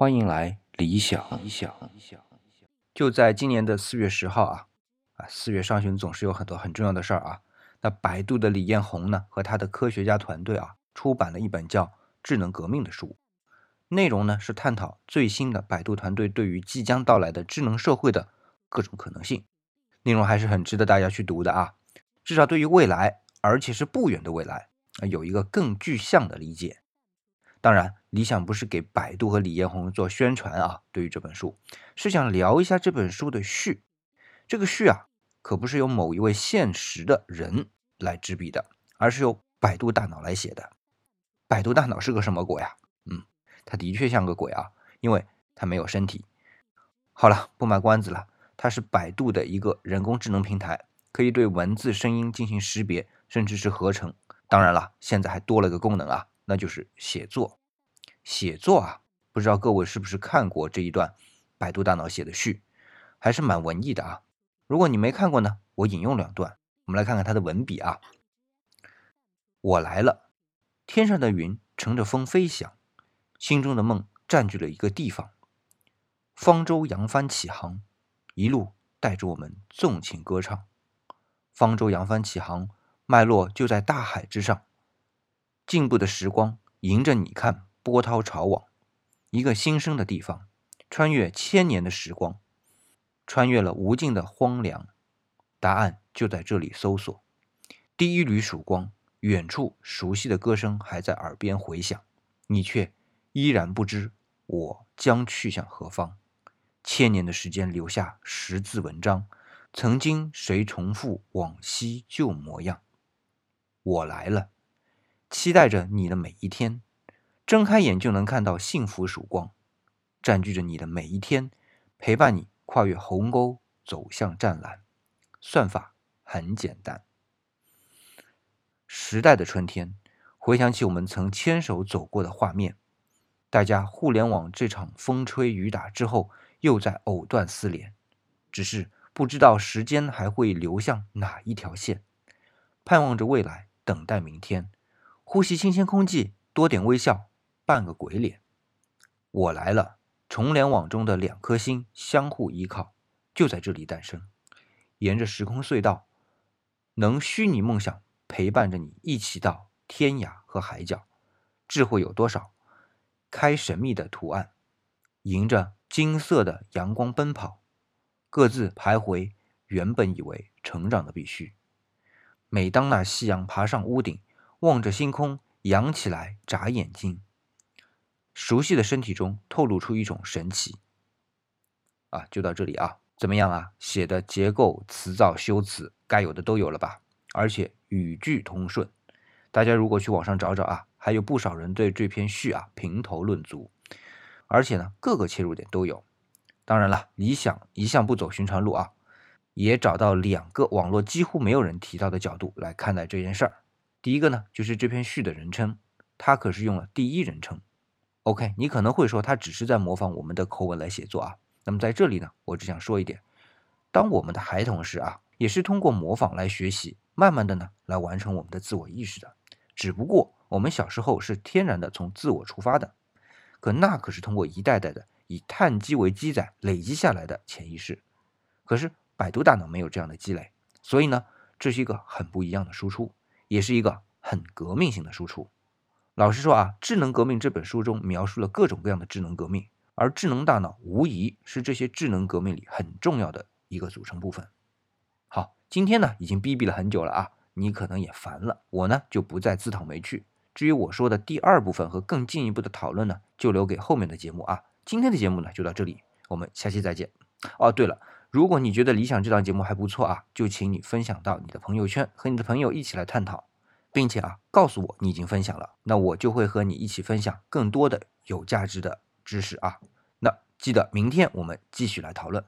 欢迎来理想。理想理想，就在今年的四月十号啊，啊，四月上旬总是有很多很重要的事儿啊。那百度的李彦宏呢，和他的科学家团队啊，出版了一本叫《智能革命》的书，内容呢是探讨最新的百度团队对于即将到来的智能社会的各种可能性。内容还是很值得大家去读的啊，至少对于未来，而且是不远的未来，有一个更具象的理解。当然，理想不是给百度和李彦宏做宣传啊。对于这本书，是想聊一下这本书的序。这个序啊，可不是由某一位现实的人来执笔的，而是由百度大脑来写的。百度大脑是个什么鬼啊？嗯，它的确像个鬼啊，因为它没有身体。好了，不卖关子了，它是百度的一个人工智能平台，可以对文字、声音进行识别，甚至是合成。当然了，现在还多了个功能啊。那就是写作，写作啊，不知道各位是不是看过这一段百度大脑写的序，还是蛮文艺的啊。如果你没看过呢，我引用两段，我们来看看他的文笔啊。我来了，天上的云乘着风飞翔，心中的梦占据了一个地方。方舟扬帆起航，一路带着我们纵情歌唱。方舟扬帆起航，脉络就在大海之上。进步的时光迎着你看，波涛潮往，一个新生的地方，穿越千年的时光，穿越了无尽的荒凉，答案就在这里搜索。第一缕曙光，远处熟悉的歌声还在耳边回响，你却依然不知我将去向何方。千年的时间留下十字文章，曾经谁重复往昔旧模样？我来了。期待着你的每一天，睁开眼就能看到幸福曙光，占据着你的每一天，陪伴你跨越鸿沟，走向湛蓝。算法很简单。时代的春天，回想起我们曾牵手走过的画面，大家互联网这场风吹雨打之后，又在藕断丝连，只是不知道时间还会流向哪一条线。盼望着未来，等待明天。呼吸新鲜空气，多点微笑，半个鬼脸。我来了，重联网中的两颗心相互依靠，就在这里诞生。沿着时空隧道，能虚拟梦想陪伴着你一起到天涯和海角。智慧有多少？开神秘的图案，迎着金色的阳光奔跑，各自徘徊。原本以为成长的必须。每当那夕阳爬上屋顶。望着星空，扬起来，眨眼睛。熟悉的身体中透露出一种神奇。啊，就到这里啊，怎么样啊？写的结构、词造、修辞，该有的都有了吧？而且语句通顺。大家如果去网上找找啊，还有不少人对这篇序啊评头论足。而且呢，各个切入点都有。当然了，理想一向不走寻常路啊，也找到两个网络几乎没有人提到的角度来看待这件事儿。第一个呢，就是这篇序的人称，他可是用了第一人称。OK，你可能会说他只是在模仿我们的口吻来写作啊。那么在这里呢，我只想说一点：当我们的孩童时啊，也是通过模仿来学习，慢慢的呢来完成我们的自我意识的。只不过我们小时候是天然的从自我出发的，可那可是通过一代代的以碳基为基载累积下来的潜意识。可是百度大脑没有这样的积累，所以呢，这是一个很不一样的输出。也是一个很革命性的输出。老实说啊，《智能革命》这本书中描述了各种各样的智能革命，而智能大脑无疑是这些智能革命里很重要的一个组成部分。好，今天呢已经逼逼了很久了啊，你可能也烦了，我呢就不再自讨没趣。至于我说的第二部分和更进一步的讨论呢，就留给后面的节目啊。今天的节目呢就到这里，我们下期再见。哦，对了。如果你觉得理想这档节目还不错啊，就请你分享到你的朋友圈，和你的朋友一起来探讨，并且啊，告诉我你已经分享了，那我就会和你一起分享更多的有价值的知识啊。那记得明天我们继续来讨论。